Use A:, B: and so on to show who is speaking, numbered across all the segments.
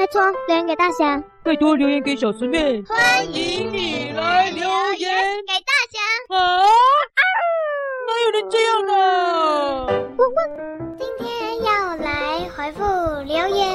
A: 拜托留言给大侠，
B: 拜托留言给小师妹，
C: 欢迎你来留言
A: 给大侠。
B: 啊？哪有人这样呢？
A: 今天要来回复留言。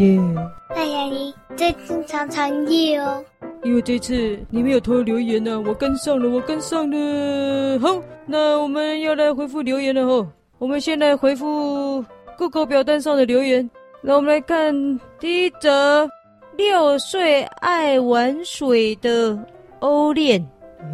B: 爷爷，
A: 大侠你最近常常夜哦。
B: 因为这次你没有偷留言呢、啊，我跟上了，我跟上了。好，那我们要来回复留言了吼。我们先来回复 Google 表单上的留言。那我们来看第一则：六岁爱玩水的欧练。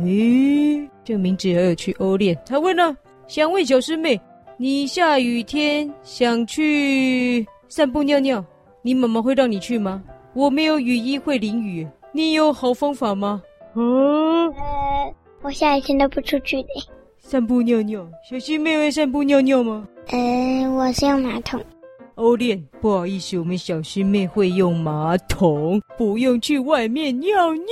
B: 诶，这个名字很有趣，欧练。他问了，想问小师妹，你下雨天想去散步尿尿，你妈妈会让你去吗？我没有雨衣，会淋雨。你有好方法吗？嗯？
A: 呃，我下雨天都不出去的。
B: 散步尿尿，小师妹会散步尿尿吗？
A: 呃，我是用马桶。
B: 欧练，不好意思，我们小师妹会用马桶，不用去外面尿尿。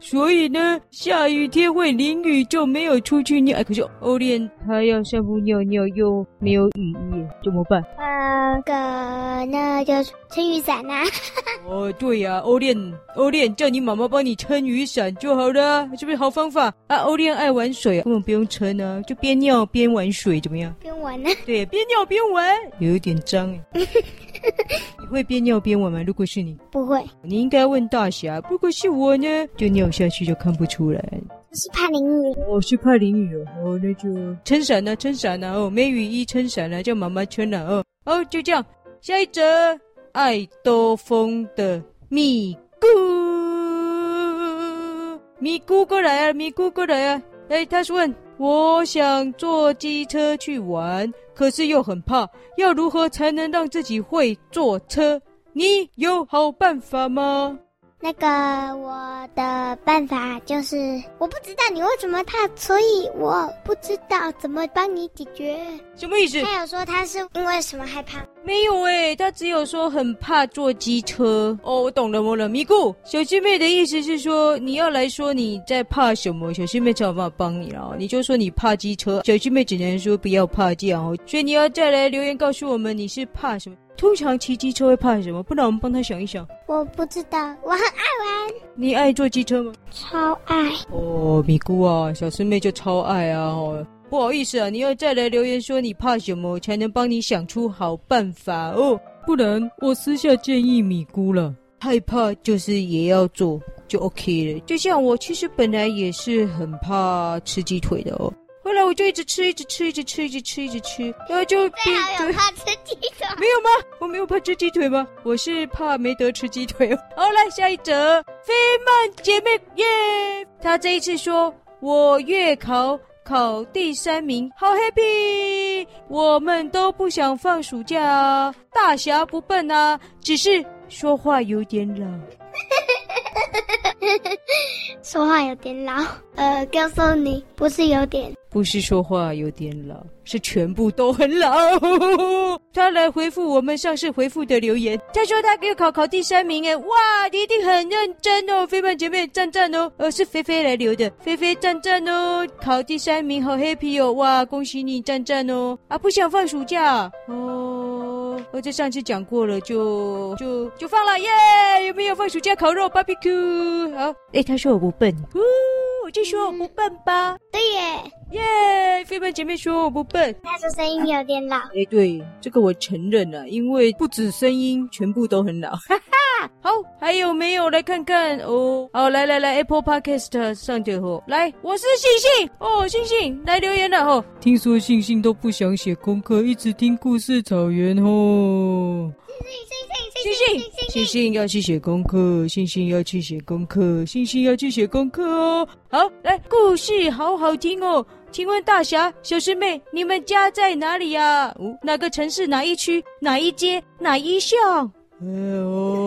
B: 所以呢，下雨天会淋雨，就没有出去尿。哎，可是欧练他要散步尿尿，又没有雨衣，怎么办？
A: 呃，个那就撑雨伞呐、啊。
B: 哦，对呀、啊，欧练，欧练叫你妈妈帮你撑雨伞就好了，是不是好方法啊？欧练爱玩水，根本不用撑啊，就边尿边玩水，怎么样？
A: 边玩呢？
B: 对，边尿边玩，有一点脏。你会边尿边玩吗？如果是你，
A: 不会。
B: 你应该问大侠。如果是我呢，就尿下去就看不出来。
A: 我是怕淋雨。
B: 我是怕淋雨哦。哦，那就撑伞呢？撑伞呢？哦，没雨衣撑伞了，叫妈妈撑了。哦，哦，就这样。下一则，爱兜风的咪咕，咪咕过来啊，咪咕过来啊。哎，他是问，我想坐机车去玩。可是又很怕，要如何才能让自己会坐车？你有好办法吗？
A: 那个我的办法就是，我不知道你为什么怕，所以我不知道怎么帮你解决。
B: 什么意思？
A: 他有说他是因为什么害怕？
B: 没有诶，他只有说很怕坐机车。哦，我懂了，我了，咪咕。小师妹的意思是说，你要来说你在怕什么，小师妹才有办法帮你了。你就说你怕机车，小师妹只能说不要怕这样哦。所以你要再来留言告诉我们你是怕什么。通常骑机车会怕什么？不然我们帮他想一想。
A: 我不知道，我很爱玩。
B: 你爱坐机车吗？
A: 超爱。
B: 哦，咪咕啊，小师妹就超爱啊。哦，不好意思啊，你要再来留言说你怕什么，才能帮你想出好办法哦。不然我私下建议米姑了，害怕就是也要做，就 OK 了。就像我其实本来也是很怕吃鸡腿的哦。后来我就一直吃，一直吃，一直吃，一直吃，一直吃，然后就
A: 最好有怕吃鸡腿？
B: 没有吗？我没有怕吃鸡腿吗？我是怕没得吃鸡腿哦。好，来下一则，菲曼姐妹耶！她这一次说，我月考考第三名，好 happy！我们都不想放暑假啊，大侠不笨啊，只是说话有点老。
A: 说话有点老，呃，告诉你，不是有点，
B: 不是说话有点老，是全部都很老。他来回复我们上次回复的留言，他说他给考考第三名，哎，哇，你一定很认真哦，飞曼姐妹赞赞哦，呃，是菲菲来留的，菲菲赞赞哦，考第三名好 happy 哦，哇，恭喜你赞赞哦，啊，不想放暑假。哦，我这上次讲过了，就就就放了耶有没有放暑假烤肉 barbecue？好，哎，他说我不笨，哦，我就说我不笨吧，
A: 嗯、对耶。
B: 耶！飞奔姐妹说我不笨，
A: 他说声音有点老。
B: 哎，对，这个我承认了，因为不止声音，全部都很老。哈哈，好，还有没有来看看哦？好，来来来，Apple Podcast 上的哦，来，我是星星哦，星星来留言了哦。听说星星都不想写功课，一直听故事草原哦。星星，星星，星星，星星要去写功课，星星要去写功课，星星要去写功课哦。好，来，故事好好听哦。请问大侠、小师妹，你们家在哪里呀？哦，哪个城市？哪一区？哪一街？哪一巷？哎呦，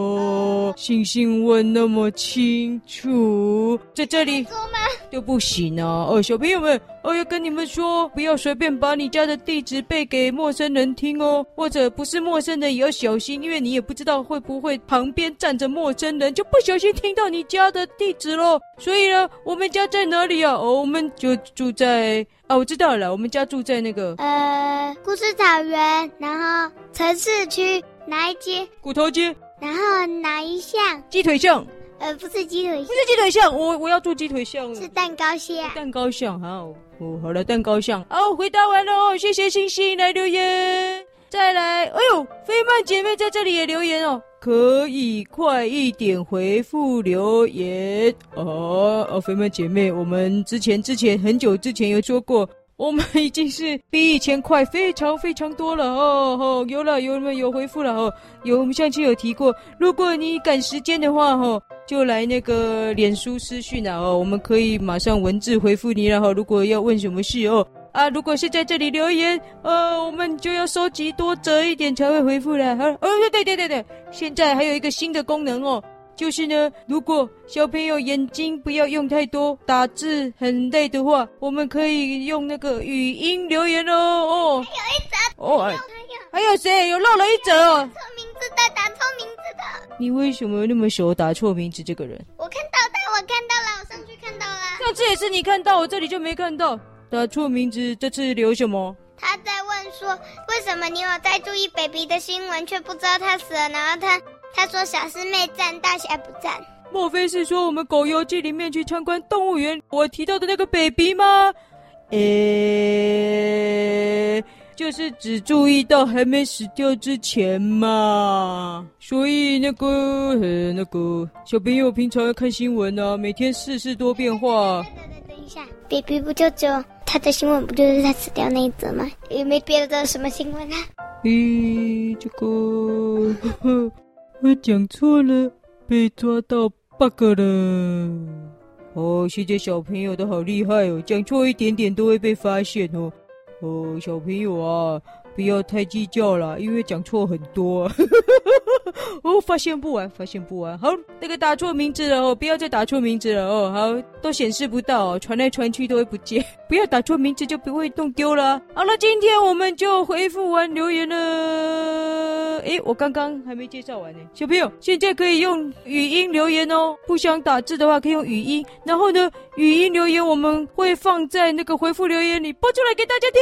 B: 星星问那么清楚，在这里
A: 说吗？
B: 就不行啊！哦，小朋友们，我要跟你们说，不要随便把你家的地址背给陌生人听哦，或者不是陌生人也要小心，因为你也不知道会不会旁边站着陌生人，就不小心听到你家的地址喽。所以呢，我们家在哪里啊？哦，我们就住在……啊，我知道了，我们家住在那个……
A: 呃，故事草原，然后城市区。哪一街？
B: 骨头街，
A: 然后哪一项？
B: 鸡腿巷。
A: 呃，不是鸡腿巷，
B: 不是鸡腿巷，我我要做鸡腿巷。
A: 是蛋糕巷。
B: 蛋糕巷，好，哦，好了，蛋糕巷。好，回答完了哦，谢谢星星来留言。再来，哎呦，飞曼姐妹在这里也留言哦，可以快一点回复留言哦。哦，飞曼姐妹，我们之前之前很久之前有说过。我们已经是比以前快非常非常多了哦哦，有了有了有回复了哦，有我们上期有提过，如果你赶时间的话哦，就来那个脸书私讯了哦，我们可以马上文字回复你了哈。如果要问什么事哦啊，如果是在这里留言，呃，我们就要收集多折一点才会回复了。好，哦对对对对，现在还有一个新的功能哦。就是呢，如果小朋友眼睛不要用太多，打字很累的话，我们可以用那个语音留言哦。哦，
A: 还有一则
B: 哦，还有还有谁？有漏了一则哦。
A: 错名字的，打错名字的。
B: 你为什么那么熟？打错名字这个人？
A: 我看到他，我看到了，我上去看到了。
B: 上次也是你看到，我这里就没看到。打错名字，这次留什么？
A: 他在问说，为什么你有在注意 baby 的新闻，却不知道他死了？然后他。他说：“小师妹赞，大侠不赞。”
B: 莫非是说我们狗游记里面去参观动物园，我提到的那个 baby 吗？诶，就是只注意到还没死掉之前嘛。所以那个，呃，那个小朋友平常要看新闻啊，每天世事多变化。
A: 等等等等一下，baby 不就只有他的新闻，不就是他死掉那一则吗？也没别的什么新闻啊。
B: 咦，这个。我讲错了，被抓到 bug 了。哦，现在小朋友都好厉害哦，讲错一点点都会被发现哦。哦，小朋友啊。不要太计较了，因为讲错很多，哦，发现不完，发现不完。好，那个打错名字了哦，不要再打错名字了哦。好，都显示不到，传来传去都会不见。不要打错名字就不会弄丢了。好了，今天我们就回复完留言了。诶，我刚刚还没介绍完呢。小朋友，现在可以用语音留言哦，不想打字的话可以用语音。然后呢，语音留言我们会放在那个回复留言里播出来给大家听。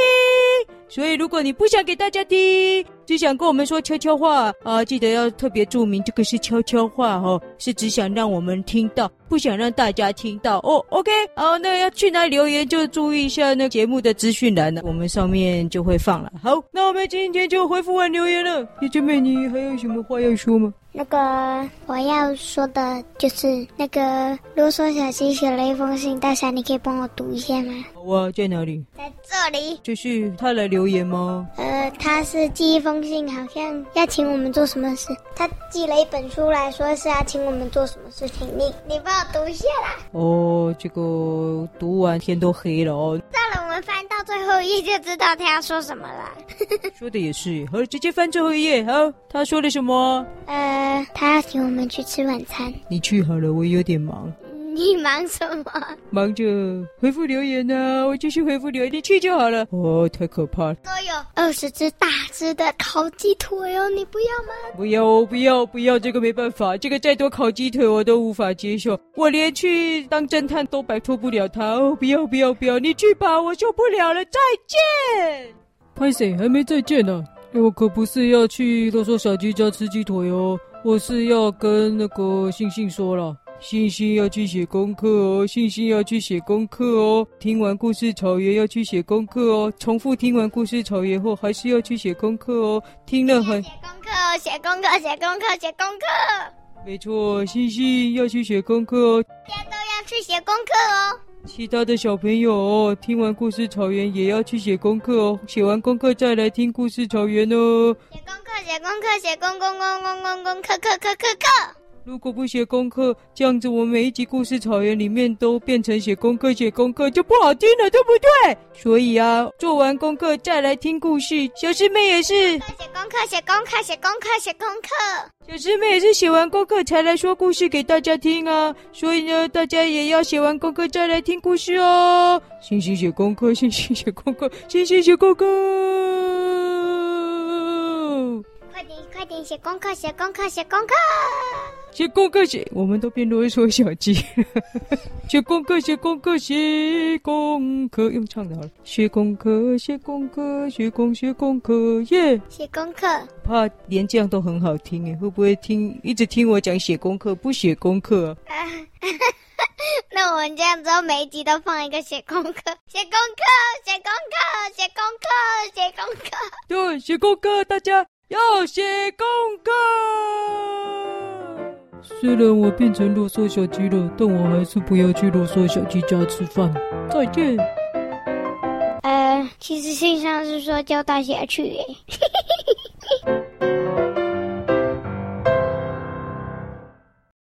B: 所以如果你不想给大家听，只想跟我们说悄悄话啊，记得要特别注明这个是悄悄话哦，是只想让我们听到，不想让大家听到哦。OK，好，那要去哪里留言就注意一下那节目的资讯栏呢，我们上面就会放了。好，那我们今天就回复完留言了。姐姐妹，你还有什么话要说吗？
A: 那个我要说的就是那个啰嗦小鸡写了一封信，大侠，你可以帮我读一下吗？
B: 好啊，在哪里？
A: 在这里。
B: 就是他来留言吗？
A: 呃，他是寄一封信，好像要请我们做什么事。他寄了一本书来说是要请我们做什么事情。你你帮我读一下啦。
B: 哦，这个读完天都黑了哦。
A: 到了，我们翻到最后一页就知道他要说什么了。
B: 说的也是，好，直接翻最后一页。好，他说了什么？
A: 呃。呃，他要请我们去吃晚餐。
B: 你去好了，我有点忙。
A: 你忙什么？
B: 忙着回复留言呢、啊。我继续回复留言，你去就好了。哦，太可怕了。
A: 都有二十只大只的烤鸡腿哦，你不要吗？
B: 不要，不要，不要，这个没办法，这个再多烤鸡腿我都无法接受。我连去当侦探都摆脱不了他。哦，不要，不要，不要，你去吧，我受不了了，再见。拍谁还没再见呢、啊？我可不是要去啰嗦小鸡家吃鸡腿哦。我是要跟那个星星说了，星星要去写功课哦，星星要去写功课哦。听完故事草原要去写功课哦，重复听完故事草原后还是要去写功课哦。听了很
A: 写功课哦，写功课，写功课，写功课。
B: 没错，星星要去写功课哦，
A: 大家都要去写功课哦。
B: 其他的小朋友哦，听完故事草原也要去写功课哦，写完功课再来听故事草原哦。
A: 写功课，写功课，写功功功功功功课课课课课。
B: 如果不写功课，这样子我每一集故事草原里面都变成写功课写功课就不好听了，对不对？所以啊，做完功课再来听故事。小师妹也是写
A: 功课写功课写功课写功课。
B: 小师妹也是写完功课才来说故事给大家听啊。所以呢，大家也要写完功课再来听故事哦。星星写功课，星星写功课，星星写功课。
A: 快点！写功课，写功课，写功课。
B: 写功课写，我们都变啰嗦小鸡。写功课，写功课，写功课，用唱的好了。写功课，写功课，写功写功课，耶！
A: 写功课，
B: 怕连这样都很好听诶，会不会听一直听我讲写功课，不写功课啊？
A: 那我们这样之后每一集都放一个写功课，写功课，写功课，写功课，写功课。
B: 对，写功课，大家要写功课。虽然我变成啰嗦小鸡了，但我还是不要去啰嗦小鸡家吃饭。再见。
A: 呃，其实信上是说叫大侠去诶。